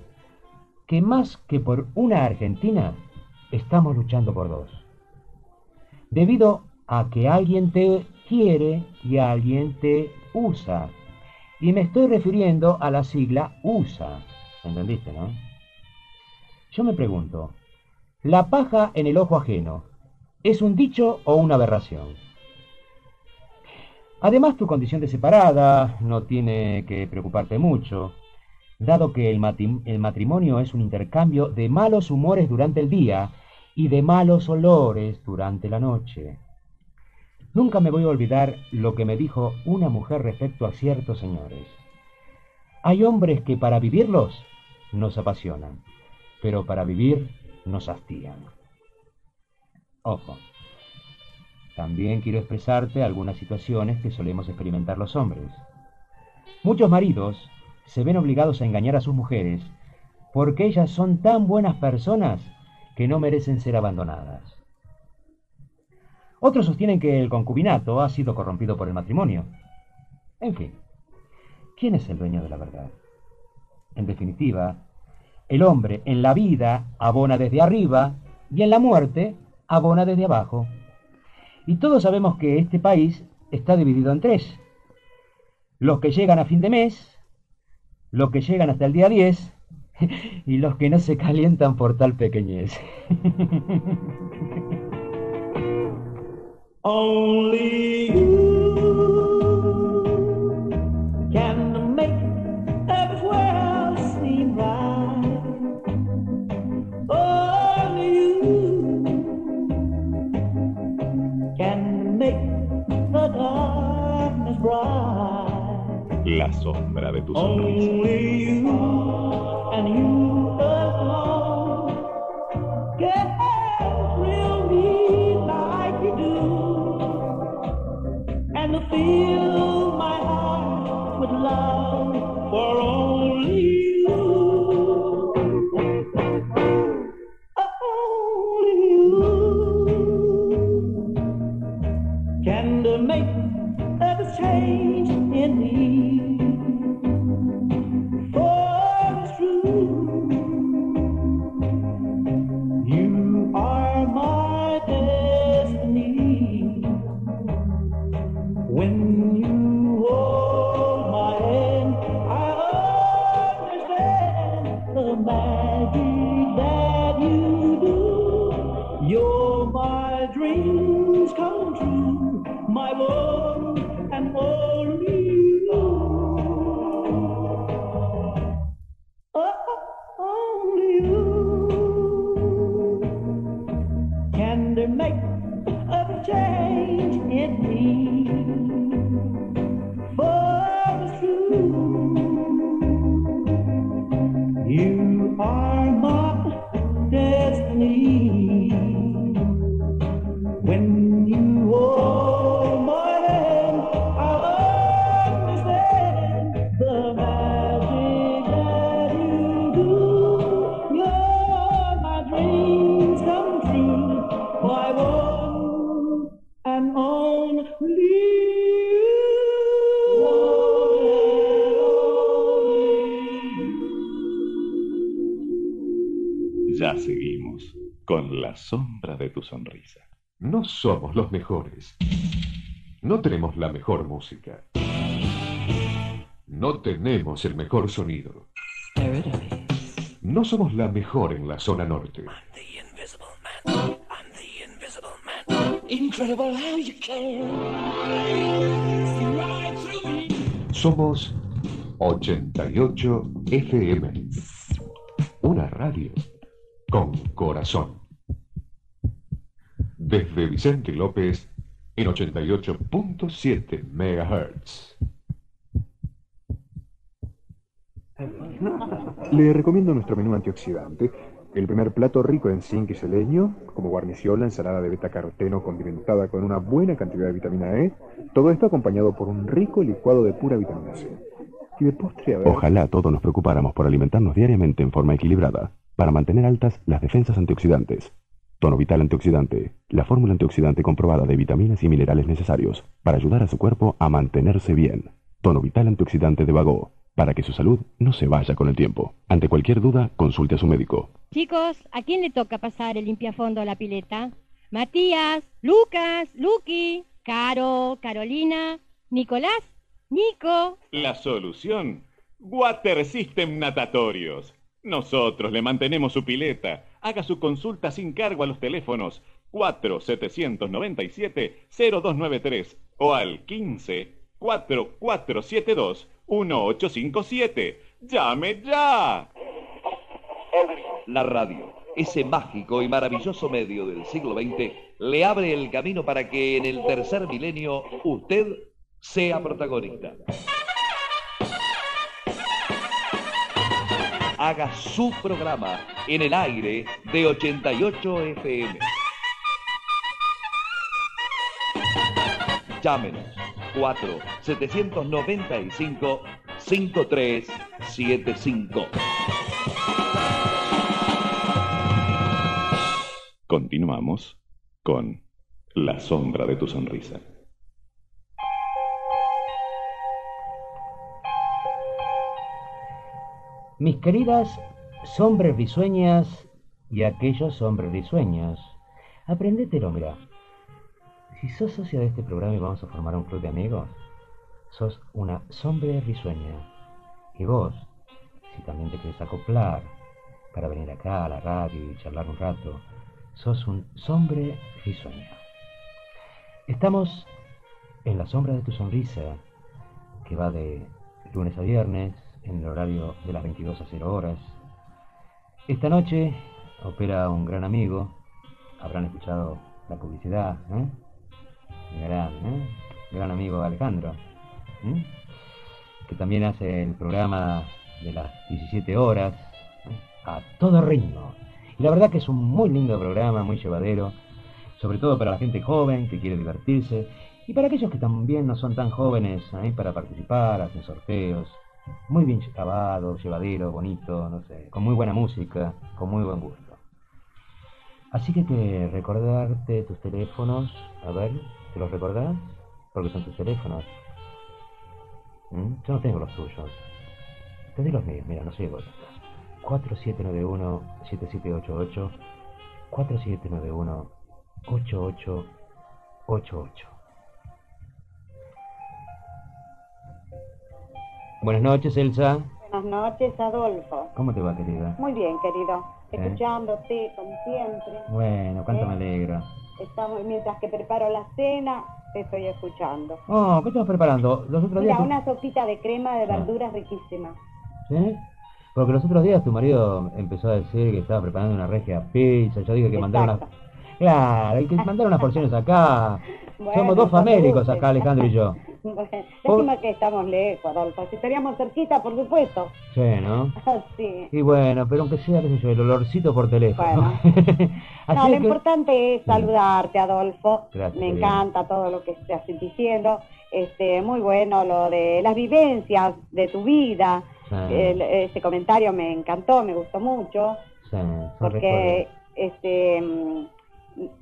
Speaker 1: que más que por una Argentina, estamos luchando por dos. Debido a que alguien te quiere y alguien te usa. Y me estoy refiriendo a la sigla USA. ¿Entendiste, no? Yo me pregunto, ¿la paja en el ojo ajeno es un dicho o una aberración? Además, tu condición de separada no tiene que preocuparte mucho, dado que el, matrimonio es un intercambio de malos humores durante el día y de malos olores durante la noche. Nunca me voy a olvidar lo que me dijo una mujer respecto a ciertos señores. Hay hombres que para vivirlos nos apasionan, pero para vivir nos hastían. Ojo, también quiero expresarte algunas situaciones que solemos experimentar los hombres. Muchos maridos se ven obligados a engañar a sus mujeres porque ellas son tan buenas personas que no merecen ser abandonadas. Otros sostienen que el concubinato ha sido corrompido por el matrimonio. En fin, ¿quién es el dueño de la verdad? En definitiva, el hombre en la vida abona desde arriba y en la muerte abona desde abajo. Y todos sabemos que este país está dividido en tres. Los que llegan a fin de mes, los que llegan hasta el día 10 y los que no se calientan por tal pequeñez.
Speaker 5: sombra de tu sonrisa.
Speaker 7: Only you and you alone can me like you do, and fill my heart with love for only
Speaker 4: No somos los mejores. No tenemos la mejor música. No tenemos el mejor sonido. No somos la mejor en la zona norte. Somos 88 FM. Una radio con corazón. Desde Vicente López en 88.7 MHz.
Speaker 8: Le recomiendo nuestro menú antioxidante. El primer plato rico en zinc y selenio, como guarnición la ensalada de beta-caroteno condimentada con una buena cantidad de vitamina E. Todo esto acompañado por un rico licuado de pura vitamina C. Y de postre, a ver...
Speaker 9: Ojalá todos nos preocupáramos por alimentarnos diariamente en forma equilibrada para mantener altas las defensas antioxidantes. Tono Vital Antioxidante, la fórmula antioxidante comprobada de vitaminas y minerales necesarios para ayudar a su cuerpo a mantenerse bien. Tono Vital Antioxidante de Vago, para que su salud no se vaya con el tiempo. Ante cualquier duda, consulte a su médico.
Speaker 10: Chicos, ¿a quién le toca pasar el limpiafondo a la pileta? Matías, Lucas, Lucky, Caro, Carolina, Nicolás. Nico.
Speaker 5: La solución. Water System Natatorios. Nosotros le mantenemos su pileta. Haga su consulta sin cargo a los teléfonos 4797-0293 o al 15-4472-1857. ¡Llame ya!
Speaker 11: La radio, ese mágico y maravilloso medio del siglo XX, le abre el camino para que en el tercer milenio usted sea protagonista. Haga su programa en el aire de 88 FM. Llámenos 4 795 5375.
Speaker 5: Continuamos con La sombra de tu sonrisa.
Speaker 1: Mis queridas sombras risueñas y aquellos hombres risueños, aprendetelo, mira. Si sos socia de este programa y vamos a formar un club de amigos, sos una sombra risueña. Y vos, si también te querés acoplar para venir acá a la radio y charlar un rato, sos un sombre risueño. Estamos en la sombra de tu sonrisa, que va de lunes a viernes, en el horario de las 22 a 0 horas. Esta noche opera un gran amigo, habrán escuchado la publicidad, ¿eh? Gran, ¿eh? gran amigo Alejandro, ¿eh? que también hace el programa de las 17 horas ¿eh? a todo ritmo. Y la verdad que es un muy lindo programa, muy llevadero, sobre todo para la gente joven que quiere divertirse y para aquellos que también no son tan jóvenes ahí para participar, hacen sorteos, muy bien acabado, llevadero, bonito, no sé, con muy buena música, con muy buen gusto. Así que que recordarte tus teléfonos, a ver, ¿te los recordás? Porque son tus teléfonos. ¿Mm? Yo no tengo los tuyos. Te doy los míos, mira, no soy egoísta. 4791-7788 4791-8888 Buenas noches, Elsa.
Speaker 12: Buenas noches, Adolfo.
Speaker 1: ¿Cómo te va, querida?
Speaker 12: Muy bien, querido.
Speaker 1: ¿Eh?
Speaker 12: Escuchándote, como siempre.
Speaker 1: Bueno, cuánto
Speaker 12: ¿Eh?
Speaker 1: me alegro.
Speaker 12: Estamos, mientras que preparo la cena, te estoy escuchando.
Speaker 1: Oh, ¿qué estás preparando? Los otros días...
Speaker 12: Mira,
Speaker 1: tu-
Speaker 12: una sopita de crema de
Speaker 1: Ah.
Speaker 12: verduras riquísima.
Speaker 1: ¿Sí? Porque los otros días tu marido empezó a decir que estaba preparando una regia pizza. Yo dije que mandara unas... Claro, hay que mandar unas porciones acá.
Speaker 12: Bueno,
Speaker 1: Somos dos famélicos acá, Alejandro y yo.
Speaker 12: Bueno, lástima que estamos lejos, Adolfo. Si estaríamos cerquita, por supuesto.
Speaker 1: Sí, ¿no?
Speaker 12: sí.
Speaker 1: Y bueno, pero aunque sea, qué sé yo, el olorcito por teléfono. Así
Speaker 12: No, lo
Speaker 1: que-
Speaker 12: importante es saludarte, Adolfo.
Speaker 1: Gracias,
Speaker 12: Me
Speaker 1: querida.
Speaker 12: encanta todo lo que estás diciendo. Este, muy bueno lo de las vivencias de tu vida.
Speaker 1: Sí,
Speaker 12: El- ese comentario me encantó, me gustó mucho,
Speaker 1: sí,
Speaker 12: porque este, mm,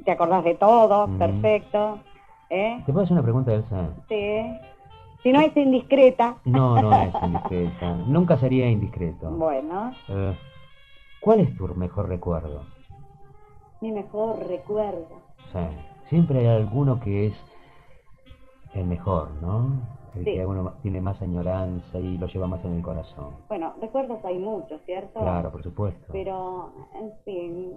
Speaker 12: te acordás de todo,
Speaker 1: Mm.
Speaker 12: perfecto. ¿Eh?
Speaker 1: ¿Te puedo hacer una pregunta, Elsa?
Speaker 12: Sí. Si no es indiscreta,
Speaker 1: No, no es indiscreta. Nunca sería indiscreto.
Speaker 12: bueno,
Speaker 1: Eh, ¿Cuál es tu mejor recuerdo?
Speaker 12: mi mejor recuerdo.
Speaker 1: Sea, siempre hay alguno que es el mejor, ¿no? El
Speaker 12: Sí.
Speaker 1: que uno tiene más añoranza y lo lleva más en el corazón.
Speaker 12: Bueno, recuerdos hay muchos, ¿cierto?
Speaker 1: Claro, por supuesto.
Speaker 12: Pero, en fin,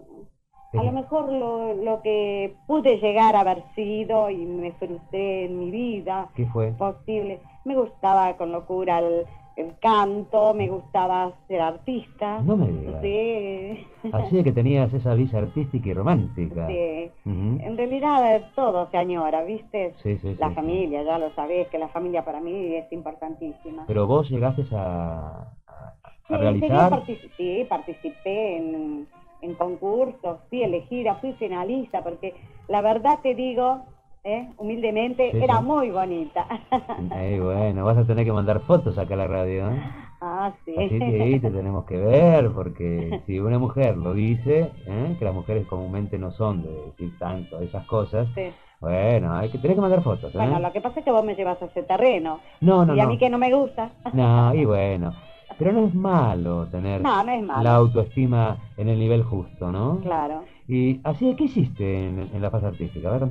Speaker 12: a
Speaker 1: Es-
Speaker 12: lo mejor lo, lo que pude llegar a haber sido y me frustré en mi vida,
Speaker 1: ¿Qué fue?
Speaker 12: posible. Me gustaba con locura el, el canto, me gustaba ser artista.
Speaker 1: No me digas.
Speaker 12: Sí.
Speaker 1: Así de que tenías esa visa artística y romántica.
Speaker 12: Sí. En realidad eh, todo se añora, ¿viste?
Speaker 1: Sí, sí,
Speaker 12: La
Speaker 1: sí,
Speaker 12: familia, ya lo sabés, que la familia para mí es importantísima.
Speaker 1: Pero vos llegaste a, a- a
Speaker 12: Sí,
Speaker 1: realizar...
Speaker 12: sí, participé en, en concursos, fui elegida, fui finalista, porque la verdad te digo, ¿eh? humildemente,
Speaker 1: Sí,
Speaker 12: era
Speaker 1: sí.
Speaker 12: muy bonita.
Speaker 1: Eh, bueno, vas a tener que mandar fotos acá a la radio, ¿eh?
Speaker 12: ah, sí.
Speaker 1: Así que te tenemos que ver, porque si una mujer lo dice, ¿eh? que las mujeres comúnmente no son de decir tanto esas cosas,
Speaker 12: Sí.
Speaker 1: bueno, hay que tener que mandar fotos, ¿eh?
Speaker 12: Bueno, lo que pasa es que vos me llevas a ese terreno.
Speaker 1: No, no,
Speaker 12: y a
Speaker 1: no.
Speaker 12: mí que no me gusta.
Speaker 1: No, y bueno, pero no es malo tener
Speaker 12: No, no es malo.
Speaker 1: la autoestima en el nivel justo, ¿no?
Speaker 12: Claro.
Speaker 1: Y así, ¿qué hiciste en, en la fase artística? A ver.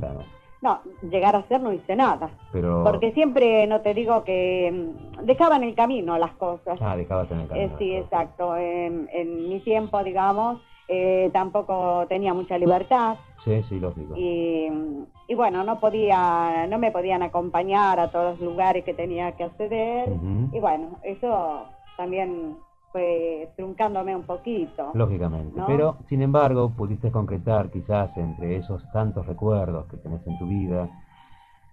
Speaker 12: No, llegar a hacer no hice nada.
Speaker 1: Pero...
Speaker 12: Porque siempre, no te digo que mm, dejaba en el camino las cosas.
Speaker 1: Ah, dejabas en el
Speaker 12: Eh,
Speaker 1: camino.
Speaker 12: sí, exacto. En, en mi tiempo, digamos, eh, tampoco tenía mucha libertad
Speaker 1: Sí, sí, lógico.
Speaker 12: y, y bueno, no podía, no me podían acompañar a todos los lugares que tenía que acceder y bueno, eso también fue truncándome un poquito.
Speaker 1: Lógicamente.
Speaker 12: ¿no?
Speaker 1: Pero, sin embargo, pudiste concretar quizás entre esos tantos recuerdos que tenés en tu vida,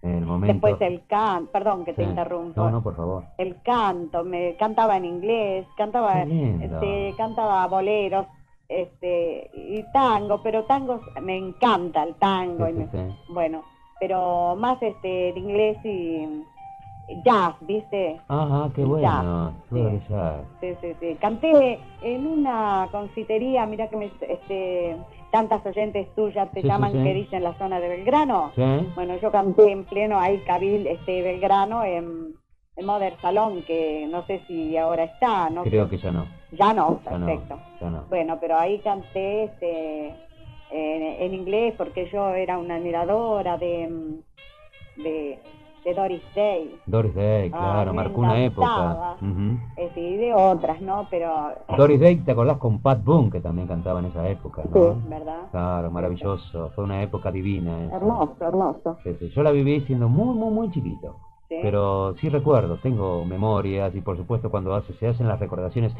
Speaker 1: en el momento...
Speaker 12: Después el canto, perdón que te
Speaker 1: Sí.
Speaker 12: interrumpo.
Speaker 1: No, no, por favor.
Speaker 12: El canto, me cantaba en inglés, cantaba, este, cantaba boleros, este, y tango, pero tangos me encanta el tango,
Speaker 1: Sí,
Speaker 12: y me-
Speaker 1: sí.
Speaker 12: bueno, pero más este de inglés y jazz, ¿viste?
Speaker 1: Ajá, qué
Speaker 12: Ya,
Speaker 1: bueno.
Speaker 12: sí.
Speaker 1: Todo el jazz.
Speaker 12: Sí, sí, sí. Canté en una confitería, mira que me, este, tantas oyentes tuyas te
Speaker 1: Sí,
Speaker 12: llaman
Speaker 1: sí.
Speaker 12: que dicen la zona de Belgrano.
Speaker 1: ¿Sí?
Speaker 12: Bueno, yo canté en pleno ahí Cabil, este Belgrano en, en Modern Salón, que no sé si ahora está, ¿no?
Speaker 1: Creo que ya no.
Speaker 12: Ya no,
Speaker 1: Ya no,
Speaker 12: perfecto.
Speaker 1: ya no.
Speaker 12: Bueno, pero ahí canté este, en, en inglés porque yo era una admiradora de, de, de Doris Day.
Speaker 1: Doris Day,
Speaker 12: Ah,
Speaker 1: claro, marcó una época.
Speaker 12: Este, y de otras, ¿no? Pero,
Speaker 1: Doris Day, ¿te acordás con Pat Boone, que también cantaba en esa época, no?
Speaker 12: sí, ¿verdad?
Speaker 1: Claro, maravilloso. Fue una época divina. esa.
Speaker 12: Hermoso, hermoso.
Speaker 1: Sí, sí. Yo la viví siendo muy, muy, muy chiquito.
Speaker 12: Sí.
Speaker 1: Pero sí recuerdo, tengo memorias y por supuesto cuando hace- se hacen las recordaciones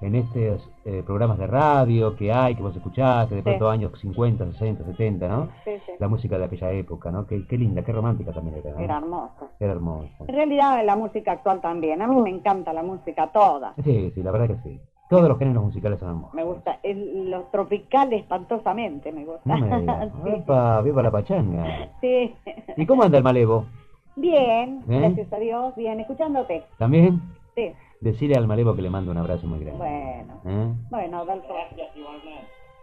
Speaker 1: en estos eh, programas de radio que hay, que vos escuchaste, de
Speaker 12: Sí.
Speaker 1: pronto años 50, 60, 70, ¿no?
Speaker 12: Sí, sí.
Speaker 1: La música de aquella época, ¿no? Qué, qué linda, qué romántica también era, ¿no?
Speaker 12: Era hermoso.
Speaker 1: Era hermosa.
Speaker 12: En realidad la música actual también. A mí me encanta la música toda.
Speaker 1: Sí, sí, la verdad que sí. Todos los géneros musicales son hermosos.
Speaker 12: Me gusta. El- los tropicales espantosamente me gusta.
Speaker 1: No me digas. viva la pachanga.
Speaker 12: sí.
Speaker 1: ¿Y cómo anda el malevo?
Speaker 12: Bien,
Speaker 1: ¿Eh?
Speaker 12: gracias a Dios. Bien, escuchándote.
Speaker 1: ¿También?
Speaker 12: Sí.
Speaker 1: Decirle al malevo que le mando un abrazo muy grande.
Speaker 12: Bueno.
Speaker 1: ¿Eh?
Speaker 12: Bueno, Adolfo.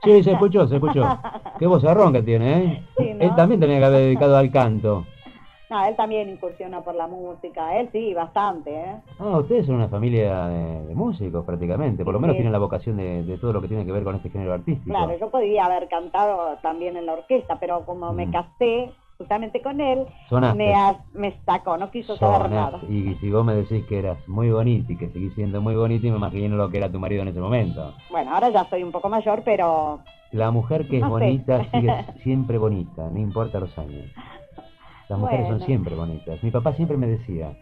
Speaker 1: Sí, se escuchó, se escuchó. Qué vozarrón que tiene, ¿eh?
Speaker 12: Sí, ¿no?
Speaker 1: Él también tenía que haber dedicado al canto.
Speaker 12: No, él también incursiona por la música. Él sí, bastante, ¿eh?
Speaker 1: Ah, ustedes son una familia de, de músicos prácticamente. Por lo menos
Speaker 12: Sí.
Speaker 1: tienen la vocación de, de todo lo que tiene que ver con este género artístico.
Speaker 12: Claro, yo podría haber cantado también en la orquesta, pero como me
Speaker 1: Mm.
Speaker 12: casé justamente con él,
Speaker 1: Sonaste.
Speaker 12: me, ha- me sacó, no quiso saber nada.
Speaker 1: Y si vos me decís que eras muy bonita y que seguís siendo muy bonita, y me imagino lo que era tu marido en ese momento.
Speaker 12: Bueno, ahora ya soy un poco mayor, pero
Speaker 1: La mujer que es
Speaker 12: No sé.
Speaker 1: bonita sigue siempre bonita, no importa los años. Las mujeres son siempre bonitas. Mi papá siempre me decía,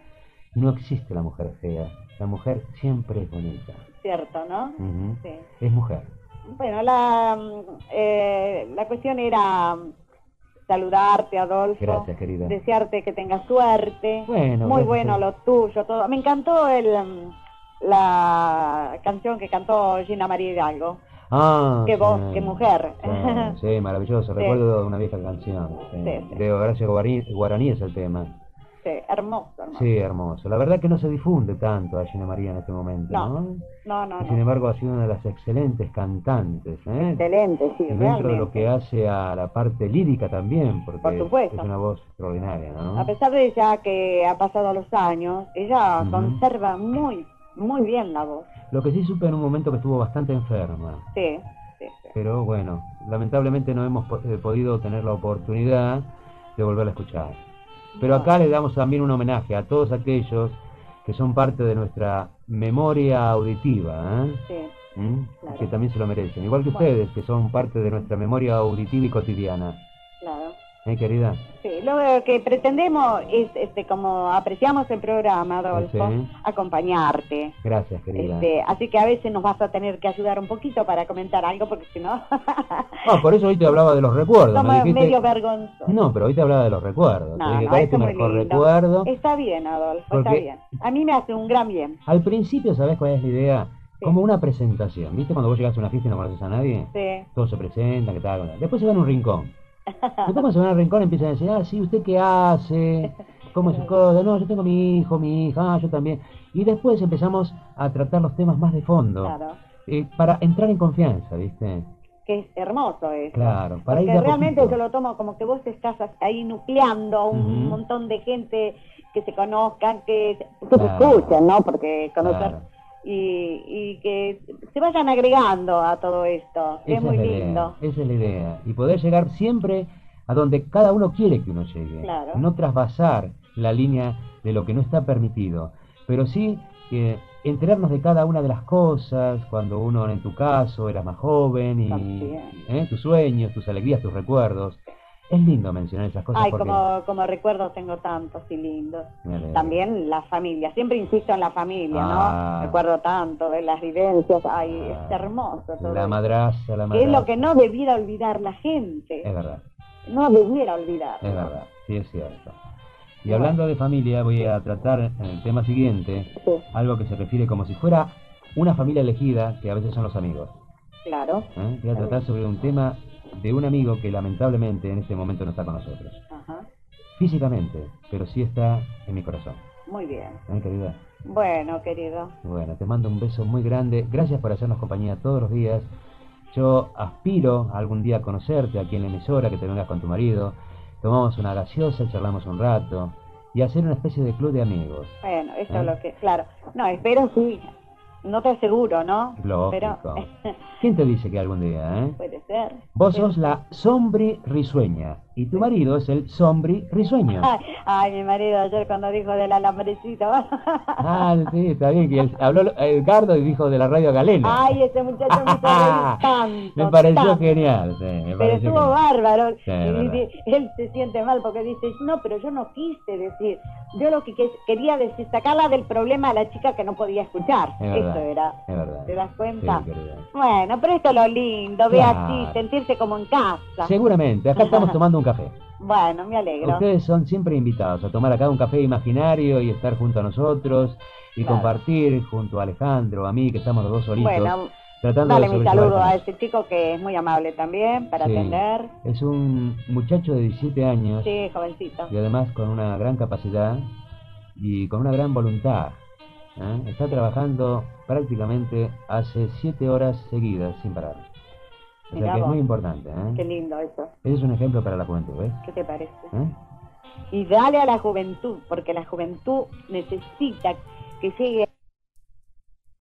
Speaker 1: no existe la mujer fea, la mujer siempre es bonita.
Speaker 12: cierto, ¿no? Sí.
Speaker 1: Es mujer.
Speaker 12: Bueno, la, mm, eh, la cuestión era mm, saludarte, Adolfo.
Speaker 1: Gracias, querida.
Speaker 12: Desearte que tengas suerte.
Speaker 1: Bueno,
Speaker 12: Muy bueno lo tuyo, todo. Me encantó el, la canción que cantó Gina María Hidalgo.
Speaker 1: Ah,
Speaker 12: Qué voz,
Speaker 1: sí.
Speaker 12: qué mujer.
Speaker 1: Sí, sí, maravilloso.
Speaker 12: Sí.
Speaker 1: Recuerdo una vieja canción. De Horacio Guaraní, Guaraní es el tema.
Speaker 12: Sí, hermoso, hermoso.
Speaker 1: Sí, hermoso. La verdad que no se difunde tanto a Gina María en este momento, ¿no?
Speaker 12: No. No,
Speaker 1: sin embargo ha sido una de las excelentes cantantes, ¿eh?
Speaker 12: Excelente, sí,
Speaker 1: Y dentro de lo que hace a la parte lírica también, porque
Speaker 12: Por supuesto.
Speaker 1: es una voz extraordinaria, ¿no?
Speaker 12: A pesar de ya que ha pasado los años, ella conserva muy, muy bien la voz.
Speaker 1: Lo que sí supe en un momento que estuvo bastante enferma,
Speaker 12: Sí, sí, sí.
Speaker 1: pero bueno, lamentablemente no hemos eh, podido tener la oportunidad de volverla a escuchar. Pero acá le damos también un homenaje a todos aquellos que son parte de nuestra memoria auditiva, ¿eh?
Speaker 12: Sí,
Speaker 1: ¿Mm?
Speaker 12: Claro.
Speaker 1: que también se lo merecen. Igual que
Speaker 12: Bueno.
Speaker 1: ustedes, que son parte de nuestra memoria auditiva y cotidiana.
Speaker 12: claro.
Speaker 1: ¿Eh, querida?
Speaker 12: Sí, lo que pretendemos es, este, como apreciamos el programa, Adolfo,
Speaker 1: Sí.
Speaker 12: acompañarte.
Speaker 1: Gracias, querida.
Speaker 12: Este, así que a veces nos vas a tener que ayudar un poquito para comentar algo, porque si no,
Speaker 1: Ah, por eso hoy te hablaba de los recuerdos. me
Speaker 12: somos
Speaker 1: dijiste-
Speaker 12: medio vergonzosos.
Speaker 1: No, pero hoy te hablaba de los recuerdos.
Speaker 12: No,
Speaker 1: Te dije,
Speaker 12: no,
Speaker 1: ¿cuál es
Speaker 12: eso
Speaker 1: tu
Speaker 12: es muy
Speaker 1: mejor
Speaker 12: lindo.
Speaker 1: recuerdo?
Speaker 12: Está bien, Adolfo,
Speaker 1: Porque-
Speaker 12: está bien. A mí me hace un gran bien.
Speaker 1: Al principio, ¿sabes cuál es la idea?
Speaker 12: Sí.
Speaker 1: Como una presentación. ¿Viste cuando vos llegas a una fiesta y no conoces a nadie?
Speaker 12: Sí.
Speaker 1: Todos se presentan, ¿qué tal? Después se van a un rincón. Después cuando se van al rincón empiezan a decir, ah, sí, ¿usted qué hace? ¿Cómo es su cosa? No, yo tengo mi hijo, mi hija, ah, yo también. Y después empezamos a tratar los temas más de fondo.
Speaker 12: Claro.
Speaker 1: eh, para entrar en confianza, ¿viste?
Speaker 12: Que es hermoso eso.
Speaker 1: Claro, para ir
Speaker 12: Porque
Speaker 1: a
Speaker 12: realmente
Speaker 1: poquito.
Speaker 12: yo lo tomo como que vos estás ahí nucleando a un
Speaker 1: Ujú.
Speaker 12: montón de gente que se conozcan, que se,
Speaker 1: Claro.
Speaker 12: escuchen, ¿no? Porque conocer
Speaker 1: Claro.
Speaker 12: Y, y que se vayan agregando a todo esto, es muy lindo.
Speaker 1: Idea, esa es la idea. Y poder llegar siempre a donde cada uno quiere que uno llegue.
Speaker 12: Claro.
Speaker 1: No trasvasar la línea de lo que no está permitido, pero sí eh, enterarnos de cada una de las cosas, cuando uno en tu caso era más joven y. ¿eh? tus sueños, tus alegrías, tus recuerdos. Es lindo mencionar esas cosas
Speaker 12: Ay,
Speaker 1: porque...
Speaker 12: como, como recuerdos tengo tantos y lindos. También la familia, siempre insisto en la familia,
Speaker 1: Ah.
Speaker 12: ¿no? Recuerdo tanto de las vivencias, ay, es hermoso todo
Speaker 1: La madraza, la madraza.
Speaker 12: es lo que no debiera olvidar la gente,
Speaker 1: Es verdad.
Speaker 12: no debiera olvidar.
Speaker 1: Es verdad, sí es cierto. Y hablando de familia, voy a tratar en el tema siguiente algo que se refiere como si fuera una familia elegida, que a veces son los amigos.
Speaker 12: Claro.
Speaker 1: ¿eh? Voy a tratar sobre un tema de un amigo que lamentablemente en este momento no está con nosotros.
Speaker 12: Ajá.
Speaker 1: Físicamente, pero sí está en mi corazón.
Speaker 12: Muy bien.
Speaker 1: ¿Eh, querida?
Speaker 12: Bueno, querido.
Speaker 1: Bueno, te mando un beso muy grande. Gracias por hacernos compañía todos los días. Yo aspiro a algún día a conocerte aquí en la emisora, que te vengas con tu marido. Tomamos una gaseosa, charlamos un rato y hacer una especie de club de amigos.
Speaker 12: Bueno, eso
Speaker 1: ¿Eh?
Speaker 12: es lo que, claro. No, espero sí. No te aseguro, ¿no?
Speaker 1: Lógico.
Speaker 12: Pero
Speaker 1: ¿Quién te dice que algún día, eh?
Speaker 12: puede ser.
Speaker 1: Vos sos la sombri risueña y tu marido es el sombri risueño.
Speaker 12: Ay, mi marido ayer cuando dijo del alambrecito.
Speaker 1: Ah, sí, está bien que él- habló Edgardo y dijo de la radio Galena.
Speaker 12: Ay, ese muchacho me tanto.
Speaker 1: me pareció
Speaker 12: tanto.
Speaker 1: genial, sí, me
Speaker 12: Pero
Speaker 1: pareció
Speaker 12: estuvo
Speaker 1: genial.
Speaker 12: bárbaro.
Speaker 1: Sí,
Speaker 12: y él se siente mal porque dice, no, pero yo no quise decir. Yo lo que que- quería decir, sacarla del problema a la chica que no podía escuchar.
Speaker 1: Es
Speaker 12: Eso era.
Speaker 1: Es verdad.
Speaker 12: ¿Te das cuenta?
Speaker 1: Sí.
Speaker 12: Bueno, pero esto es lo lindo, ve
Speaker 1: Claro.
Speaker 12: así, sentirse como en casa.
Speaker 1: Seguramente, acá estamos tomando un café.
Speaker 12: Bueno, me alegro.
Speaker 1: Ustedes son siempre invitados a tomar acá un café imaginario y estar junto a nosotros y
Speaker 12: Claro.
Speaker 1: compartir junto a Alejandro, a mí, que estamos los dos solitos.
Speaker 12: Bueno,
Speaker 1: tratando
Speaker 12: dale
Speaker 1: de
Speaker 12: mi saludo a ese chico que es muy amable también para
Speaker 1: Sí.
Speaker 12: atender.
Speaker 1: Es un muchacho de 17 años
Speaker 12: Sí, jovencito.
Speaker 1: y además con una gran capacidad y con una gran voluntad. ¿eh? Está trabajando prácticamente hace 7 horas seguidas sin parar. O sea que es muy importante. ¿eh?
Speaker 12: Qué lindo eso.
Speaker 1: Ese es un ejemplo para la juventud, ¿ves?
Speaker 12: ¿Qué te parece?
Speaker 1: ¿Eh?
Speaker 12: Y dale a la juventud, porque la juventud necesita que llegue